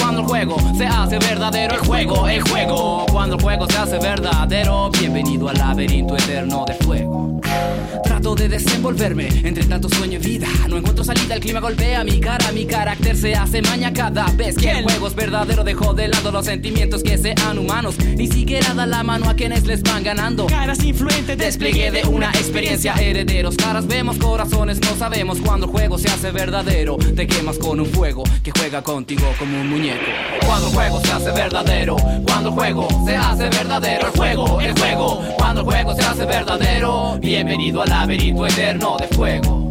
Cuando el juego se hace verdadero, el juego, el juego. Cuando el juego se hace verdadero, bienvenido al laberinto eterno de fuego. Trato de desenvolverme entre tanto sueño y vida. No encuentro salida, el clima golpea mi cara. Mi carácter se hace maña cada vez que el juego es verdadero. Dejo de lado los sentimientos que sean humanos. Ni siquiera da la mano a quienes les van ganando. Caras influentes, Despliegue de una experiencia herederos. Caras vemos, corazones no sabemos cuando el juego se hace verdadero. Te quemas con un fuego que juega contigo como un muñeco. Cuando el juego se hace verdadero. Cuando el juego se hace verdadero. El juego, el juego. Cuando el juego se hace verdadero. Bienvenido al laberinto eterno de fuego.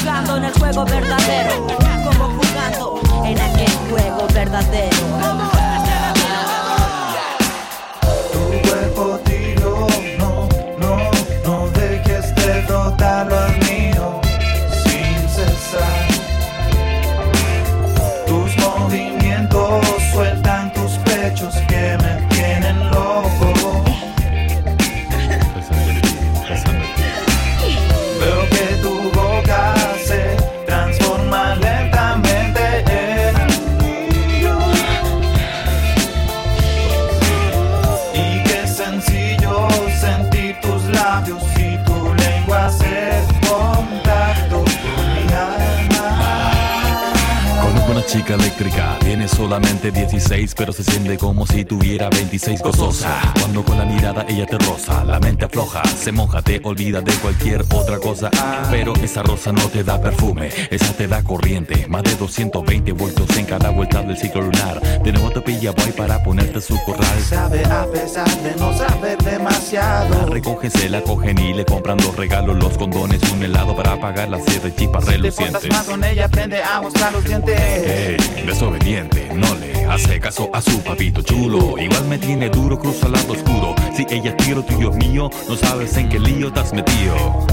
jugando en el juego verdadero. Como jugando en aquel juego verdadero. Chica eléctrica, tiene solamente 16, pero se siente como si tuviera 26 gozosa. Cuando con la mirada ella te roza, la mente afloja, se moja, te olvida de cualquier otra cosa. Pero esa rosa no te da perfume, esa te da corriente, más de 220 voltios en cada vuelta del ciclo lunar. De nuevo te pilla boy para ponerte su corral. Sabe a pesar de no saber La demasiado. recogen, se la cogen y le compran los regalos, los condones, un helado para apagar las siete chispas Te portas relucientes. más con ella, aprende a mostrar los dientes. Desobediente, no le hace caso a su papito chulo. Igual me tiene duro, cruza al lado oscuro. Si ella es tiro tuyo es mío, no sabes en qué lío has metido.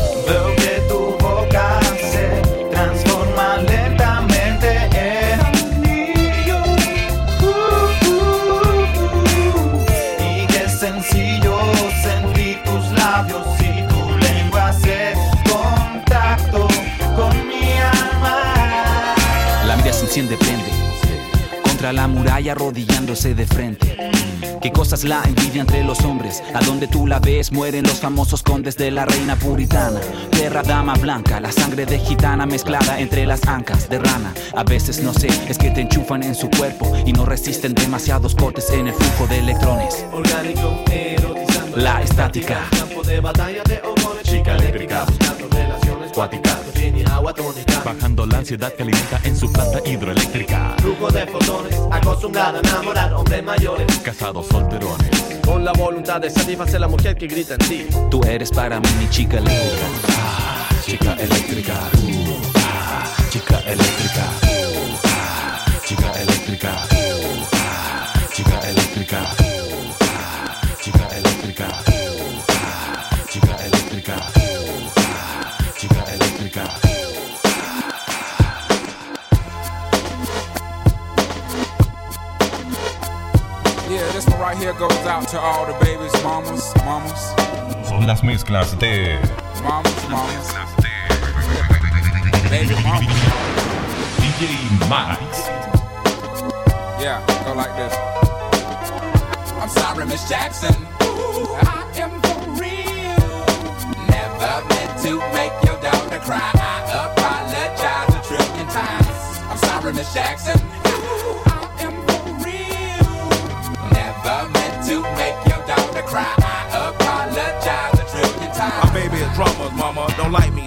Contra la muralla arrodillándose de frente. Qué cosas la envidia entre los hombres. A donde tú la ves mueren los famosos condes de la reina puritana. Perra dama blanca, la sangre de gitana mezclada entre las ancas de rana. A veces no sé, es que te enchufan en su cuerpo y no resisten demasiados cortes en el flujo de electrones. Orgánico, erotizando La estática. Campo de batalla de hormones Chica eléctrica buscando relaciones cuáticas Tiene agua tónica Bajando la ansiedad que alimenta en su planta hidroeléctrica. Flujo de fotones Acostumbrada a enamorar hombres mayores Casados solterones. Con la voluntad de satisfacer la mujer que grita en ti Tú eres para mí mi chica eléctrica. Ah, chica eléctrica. uh, ah, chica eléctrica. uh, ah, chica eléctrica. uh, ah, chica eléctrica. Right here goes out to all the babies, mamas, mamas, Son las mezclas de mamas, mamas. Baby mama. DJ Max. Yeah, go like this. I'm sorry, Miss Jackson. Ooh, I am for real. Never meant to make your daughter cry. I apologize a trillion times. I'm sorry, Miss Jackson. To make your daughter cry. I apologize a trillion times. My baby is drama, mama. Don't like me.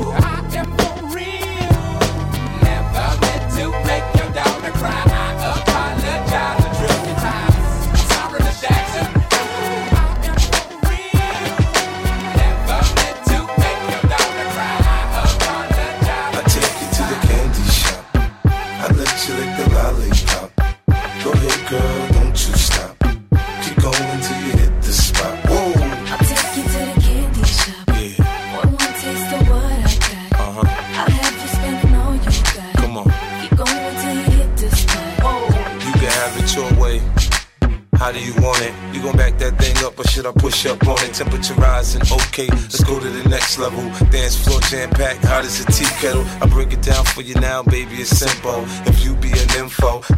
to make your daughter cry. Jam packed, hot as a tea kettle. I break it down for you now, baby, it's simple.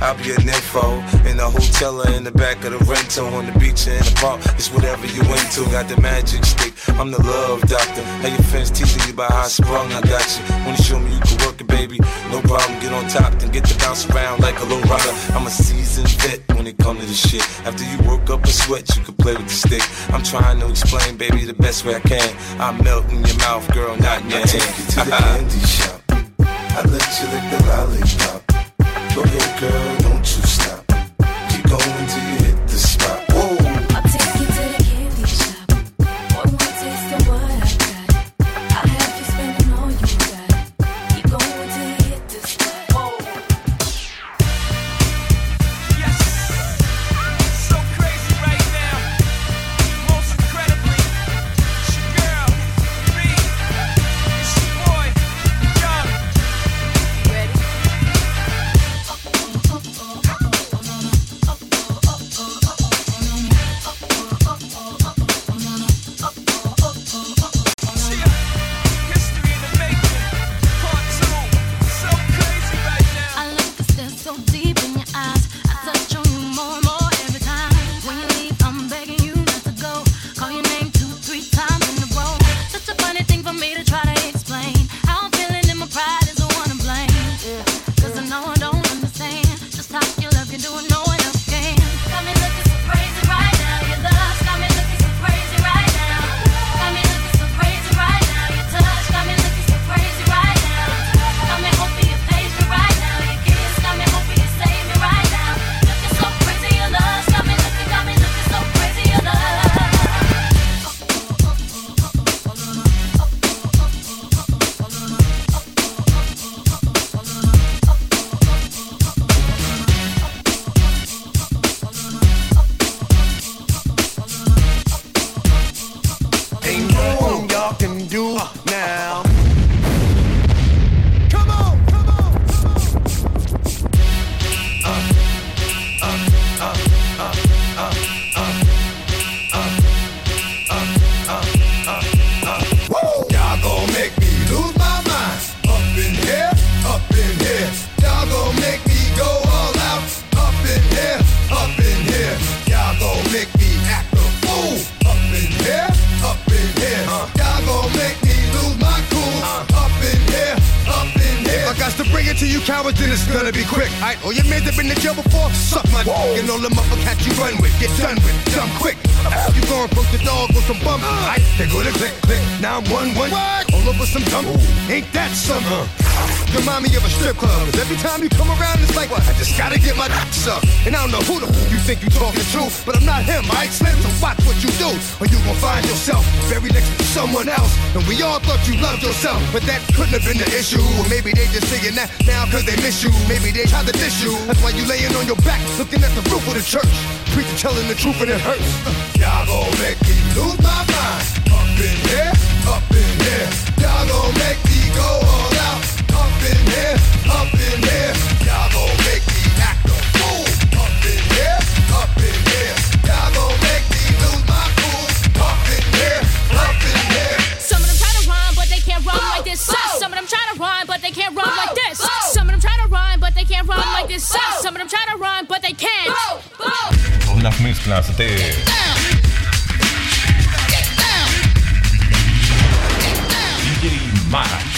I'll be an info. In the hotel or in the back of the rental, on the beach or in the park, it's whatever you into. Got the magic stick, I'm the love doctor. How your friends teasing you about how I sprung, I got you. Wanna show me you can work it, baby? No problem, get on top, then get to bounce around like a low rider. I'm a seasoned vet when it come to this shit. After you work up a sweat, you can play with the stick. I'm trying to explain, baby, the best way I can. I melt in your mouth, girl, not in your hand. Take you to the candy shop. I let you lick the lollipop. Go ahead, girl, don't you stop. Keep going till you Ain't that some? Remind me of a strip club. Cause every time you come around, it's like? I just gotta get my dick sucked. And I don't know who the f- you think you talking to, but I'm not him, alright, Slim? So watch what you do, or you gon' find yourself very next to someone else. And we all thought you loved yourself, but that couldn't have been the issue. Or maybe they just saying that now cause they miss you. Maybe they tried to diss you. That's why you laying on your back, looking at the roof of the church. Preacher telling the truth and it hurts. Y'all gon' make me lose my mind. Up in here, up in. Y'all gon' make me go all out. Up in here, up in here. Y'all gon' make me act a fool. Up in here, up in here. Y'all gon' make me lose my cool. Up in here, up in here. Some of try to rhyme, but they can't rhyme like this. Some of try to rhyme, but they can't rhyme like this. Some of try to rhyme, but they can't rhyme like this. Some of try to rhyme, but they can't. У нас мысль на. Don't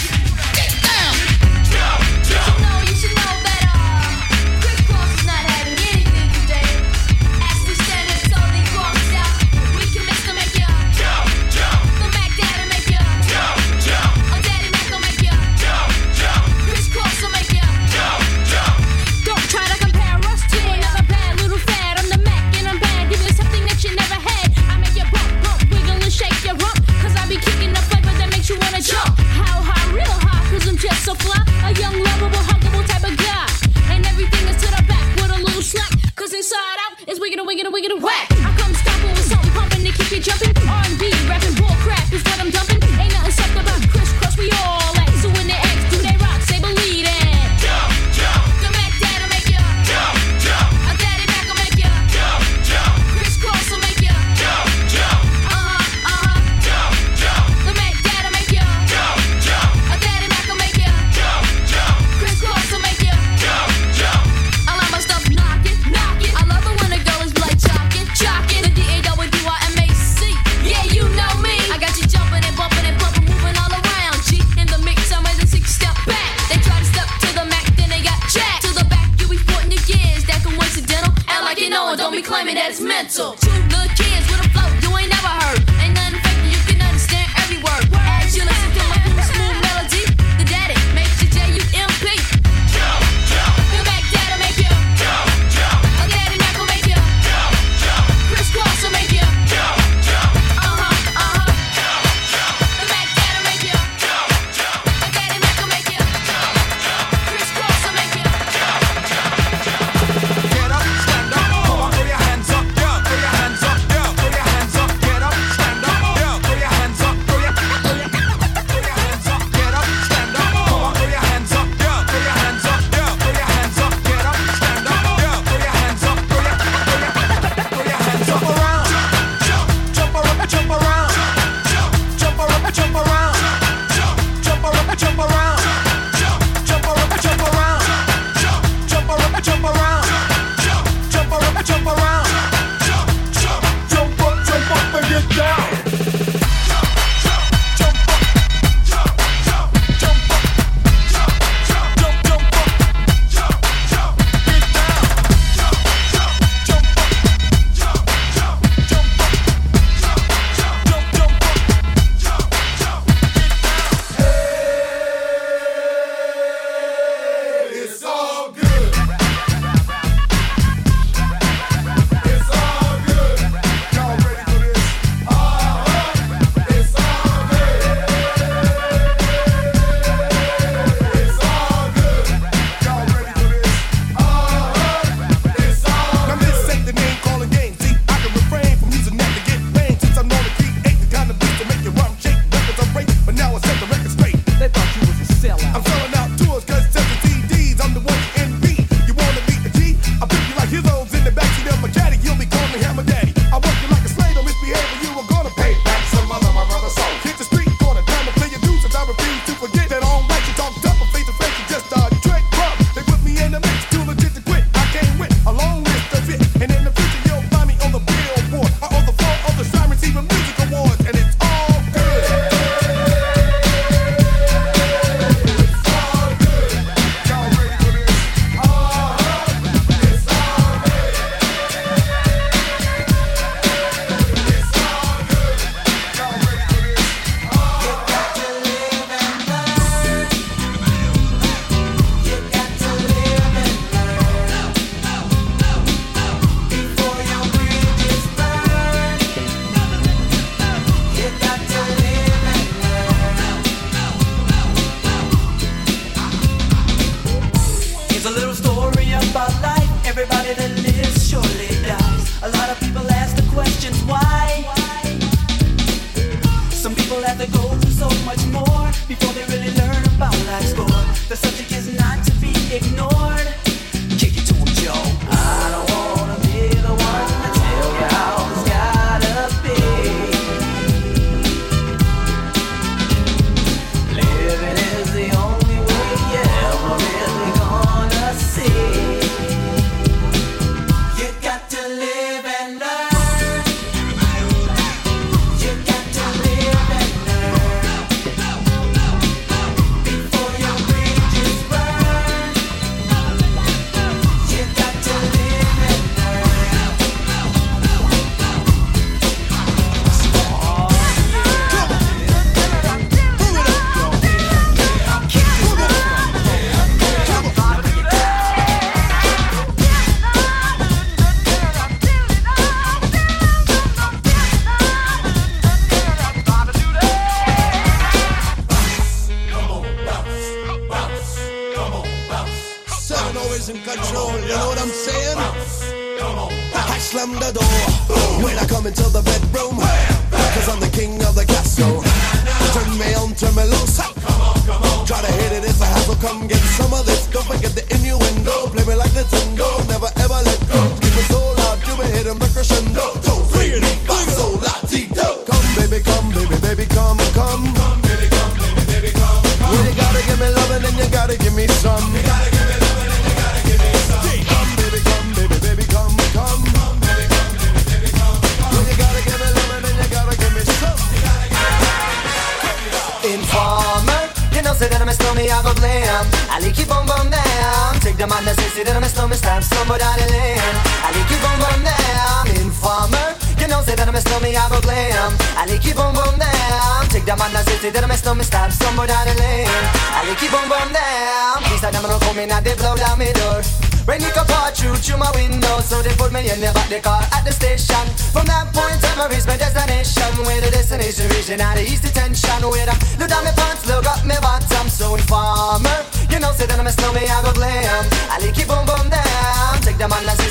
Take the man that I'm a stormy, stab somebody down the lane. I like you boom boom down. Informer, you know, say that I'm a stormy, I go glam. I like you boom boom down. Take that say, say that I'm a stormy, stab somebody down the lane. I like you boom boom down. Please, I never come in and they blow down my door. Rain it can pour through through my window So they put me in the back the car at the station From that point on I my destination Where the destination region at the east detention Where I look down my pants, look up my bottom So informer,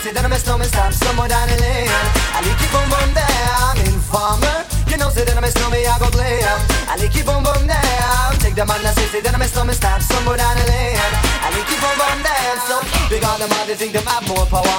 the man that I'm a snowman, stop somewhere down the lane I like it boom boom down Informer, you know say er that I'm a snowman, I go glam I like it boom boom down Take the man that say, say that I'm a snowman, stop somewhere down the lane I like it boom boom down So big on them all, they think them have more power.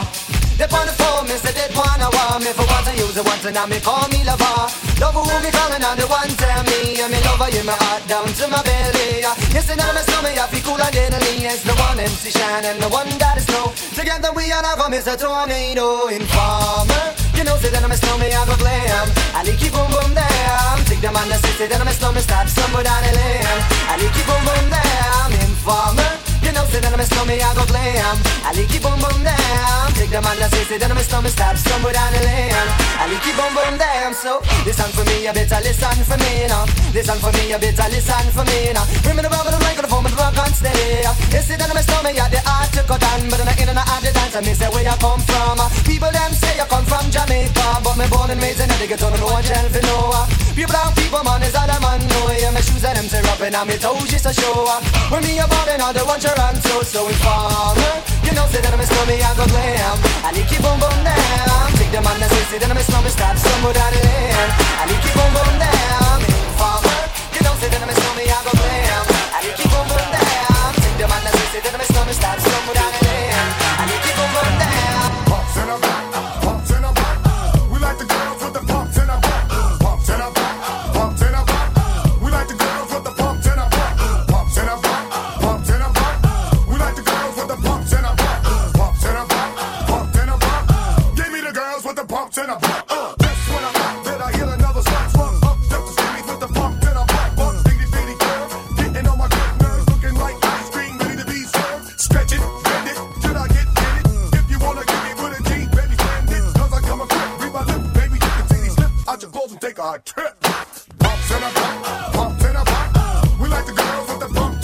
They on the phone, me say they want me For once I use it once and now me call me lover. Love who me calling on the one tell me And me lover in my heart down to my belly. Yes, and now my stomach I feel cool and It's the one MC Shine and the one that is snow Together we are now from Mr. Tornado Informer You know, say that I'm a snowman, I go glam. I like you boom boom down Take the man that say, say that I'm a snowman Stop somewhere down the lane I like you boom boom down Informer you know, say that I'm a snowman, I go glam. I like you boom boom down The man that say, that I'm a snowman Stop somewhere down the lane I like you boom boom down So, listen for me, you better listen for me now Listen for me, you better listen for me now Bring me the rubber, the microphone, but the rock on steady You say that I'm a snowman, yeah, the art to cut on But I'm in and out the dance, I miss where you come from. People them say you come from Jamaica But me born and raised in Connecticut, don't know one tell for no Pure brown people, man, is all I'm know Yeah, my shoes and them say up and I'm me toes just to show. When me about and the one Toronto, so informer. You know, say that I'm a snowman, I go glam I you boom boom down Take the man that say, say that I'm a snowman, stop somewhere down the lane I you boom boom down take hot trip. Pumps in a back, pumps in a back. We like the girls with the pumps